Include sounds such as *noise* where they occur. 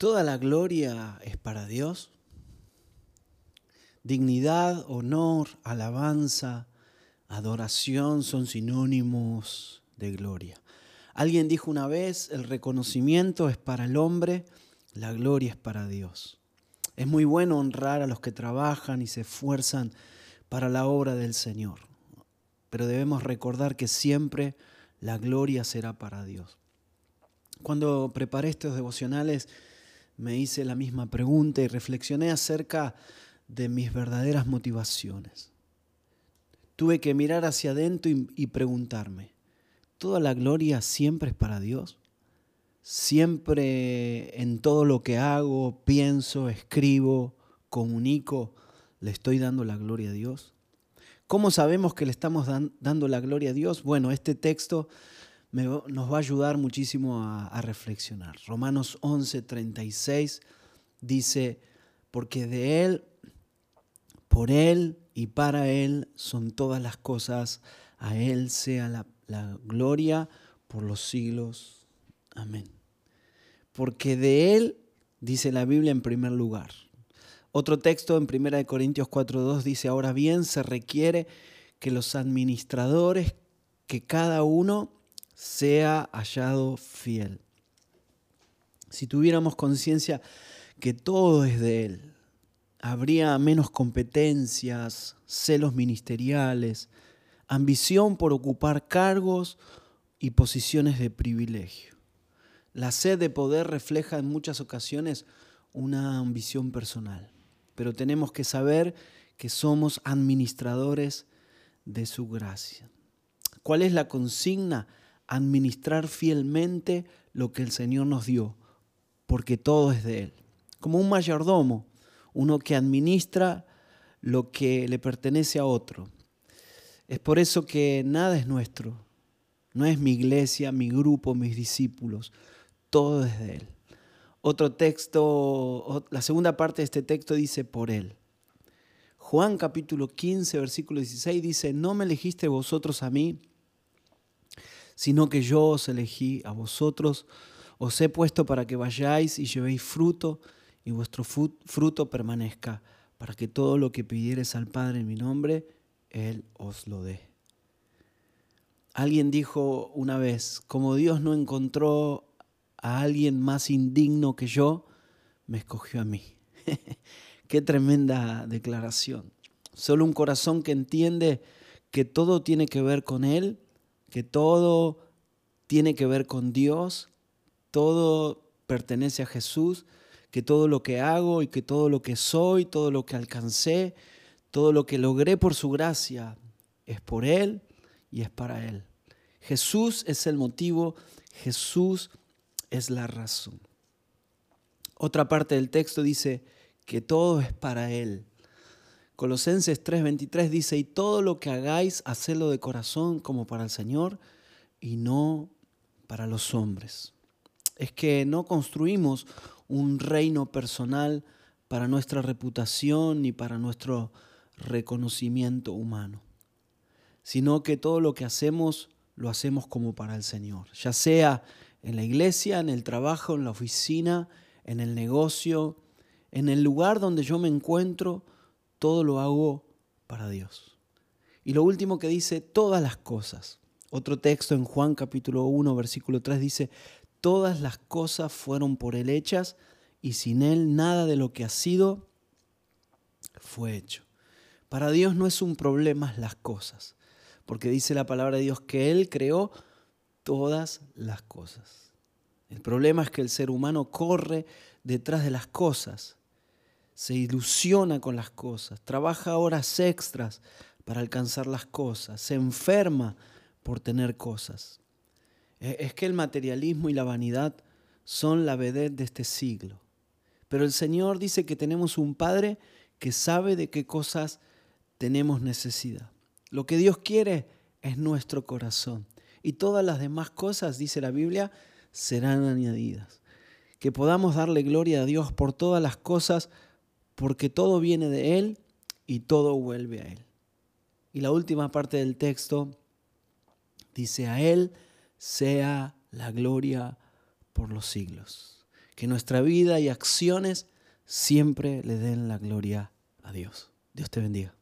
Toda la gloria es para Dios. Dignidad, honor, alabanza, adoración son sinónimos de gloria. Alguien dijo una vez, el reconocimiento es para el hombre, la gloria es para Dios. Es muy bueno honrar a los que trabajan y se esfuerzan para la obra del Señor, pero debemos recordar que siempre la gloria será para Dios. Cuando preparé estos devocionales, me hice la misma pregunta y reflexioné acerca de mis verdaderas motivaciones. Tuve que mirar hacia adentro y, preguntarme, ¿toda la gloria siempre es para Dios? ¿Siempre en todo lo que hago, pienso, escribo, comunico, le estoy dando la gloria a Dios? ¿Cómo sabemos que le estamos dando la gloria a Dios? Bueno, este texto nos va a ayudar muchísimo a, reflexionar. Romanos 11, 36 dice, porque de Él, por Él y para Él son todas las cosas, a Él sea la, la gloria por los siglos. Amén. Porque de Él, dice la Biblia en primer lugar. Otro texto en 1 Corintios 4.2 dice, ahora bien se requiere que los administradores, que cada uno sea hallado fiel. Si tuviéramos conciencia que todo es de Él, habría menos competencias, celos ministeriales, ambición por ocupar cargos y posiciones de privilegio. La sed de poder refleja en muchas ocasiones una ambición personal, pero tenemos que saber que somos administradores de su gracia. ¿Cuál es la consigna? Administrar fielmente lo que el Señor nos dio, porque todo es de Él. Como un mayordomo, uno que administra lo que le pertenece a otro. Es por eso que nada es nuestro. No es mi iglesia, mi grupo, mis discípulos. Todo es de Él. Otro texto, la segunda parte de este texto dice por Él. Juan capítulo 15, versículo 16 dice, no me elegiste vosotros a mí, sino que yo os elegí a vosotros, os he puesto para que vayáis y llevéis fruto, y vuestro fruto permanezca, para que todo lo que pidieres al Padre en mi nombre, Él os lo dé. Alguien dijo una vez, como Dios no encontró a alguien más indigno que yo, me escogió a mí. *laughs* Qué tremenda declaración. Solo un corazón que entiende que todo tiene que ver con Él que todo tiene que ver con Dios, todo pertenece a Jesús, que todo lo que hago y que todo lo que soy, todo lo que alcancé, todo lo que logré por su gracia, es por Él y es para Él. Jesús es el motivo, Jesús es la razón. Otra parte del texto dice que todo es para Él. Colosenses 3:23 dice, y todo lo que hagáis, hacedlo de corazón como para el Señor y no para los hombres. Es que no construimos un reino personal para nuestra reputación ni para nuestro reconocimiento humano, sino que todo lo que hacemos lo hacemos como para el Señor, ya sea en la iglesia, en el trabajo, en la oficina, en el negocio, en el lugar donde yo me encuentro, todo lo hago para Dios. Y lo último que dice, todas las cosas. Otro texto en Juan capítulo 1, versículo 3 dice, todas las cosas fueron por Él hechas y sin Él nada de lo que ha sido fue hecho. Para Dios no es un problema las cosas, porque dice la palabra de Dios que Él creó todas las cosas. El problema es que el ser humano corre detrás de las cosas se ilusiona con las cosas, trabaja horas extras para alcanzar las cosas, se enferma por tener cosas. E, es que el materialismo y la vanidad son la vedette de este siglo. Pero el Señor dice que tenemos un Padre que sabe de qué cosas tenemos necesidad. Lo que Dios quiere es nuestro corazón. Y todas las demás cosas, dice la Biblia, serán añadidas. Que podamos darle gloria a Dios por todas las cosas porque todo viene de Él y todo vuelve a Él. Y la última parte del texto dice, a Él sea la gloria por los siglos. Que nuestra vida y acciones siempre le den la gloria a Dios. Dios te bendiga.